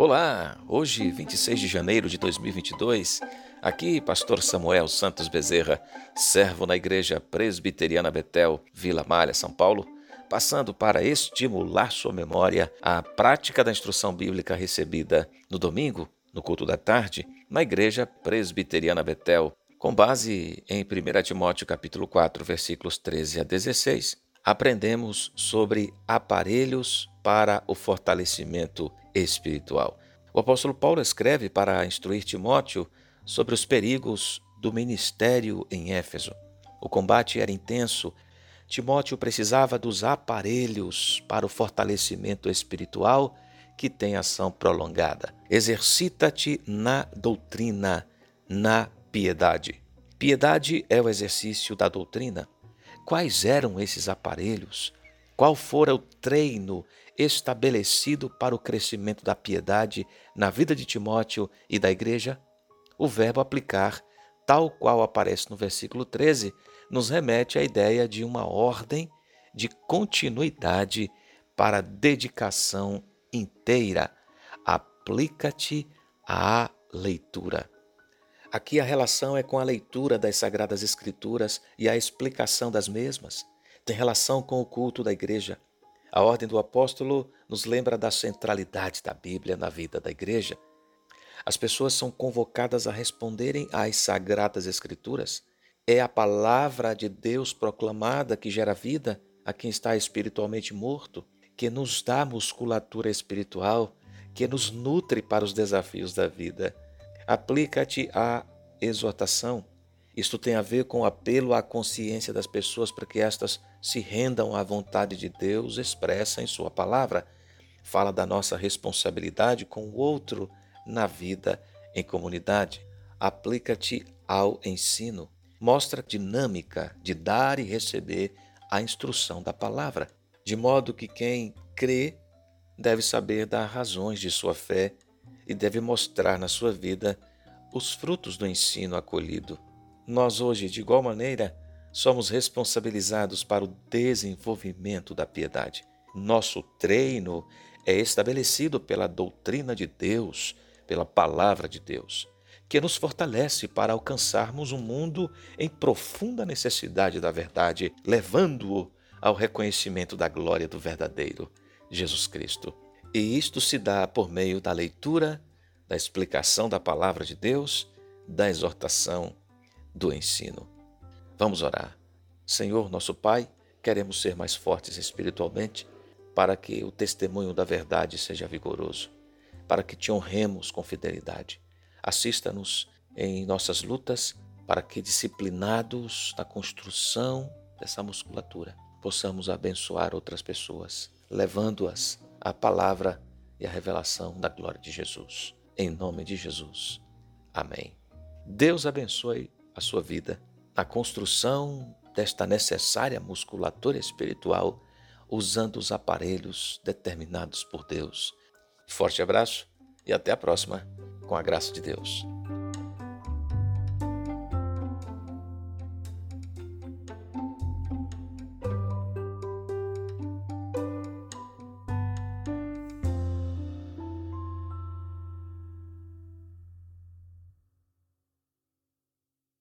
Olá, hoje, 26 de janeiro de 2022, aqui Pastor Samuel Santos Bezerra, servo na Igreja Presbiteriana Betel, Vila Malha, São Paulo, passando para estimular sua memória à prática da instrução bíblica recebida no domingo, no culto da tarde, na Igreja Presbiteriana Betel, com base em 1 Timóteo capítulo 4, versículos 13 a 16, aprendemos sobre aparelhos para o fortalecimento espiritual. O apóstolo Paulo escreve para instruir Timóteo sobre os perigos do ministério em Éfeso. O combate era intenso. Timóteo precisava dos aparelhos para o fortalecimento espiritual que tem ação prolongada. Exercita-te na doutrina, na piedade. Piedade é o exercício da doutrina. Quais eram esses aparelhos? Qual fora o treino estabelecido para o crescimento da piedade na vida de Timóteo e da igreja? O verbo aplicar, tal qual aparece no versículo 13, nos remete à ideia de uma ordem de continuidade para dedicação inteira. Aplica-te à leitura. Aqui a relação é com a leitura das Sagradas Escrituras e a explicação das mesmas tem relação com o culto da igreja. A ordem do apóstolo nos lembra da centralidade da Bíblia na vida da igreja. As pessoas são convocadas a responderem às sagradas Escrituras. É a palavra de Deus proclamada que gera vida a quem está espiritualmente morto, que nos dá musculatura espiritual, que nos nutre para os desafios da vida. Aplica-te à exortação isto tem a ver com o apelo à consciência das pessoas para que estas se rendam à vontade de Deus expressa em Sua palavra. Fala da nossa responsabilidade com o outro na vida em comunidade. Aplica-te ao ensino. Mostra a dinâmica de dar e receber a instrução da palavra, de modo que quem crê deve saber dar razões de sua fé e deve mostrar na sua vida os frutos do ensino acolhido. Nós hoje, de igual maneira, somos responsabilizados para o desenvolvimento da piedade. Nosso treino é estabelecido pela doutrina de Deus, pela palavra de Deus, que nos fortalece para alcançarmos um mundo em profunda necessidade da verdade, levando-o ao reconhecimento da glória do verdadeiro Jesus Cristo. E isto se dá por meio da leitura, da explicação da palavra de Deus, da exortação do ensino. Vamos orar. Senhor, nosso Pai, queremos ser mais fortes espiritualmente para que o testemunho da verdade seja vigoroso, para que te honremos com fidelidade. Assista-nos em nossas lutas para que, disciplinados na construção dessa musculatura, possamos abençoar outras pessoas, levando-as à palavra e à revelação da glória de Jesus. Em nome de Jesus. Amém. Deus abençoe a sua vida na construção desta necessária musculatura espiritual usando os aparelhos determinados por Deus. Forte abraço e até a próxima, com a graça de Deus.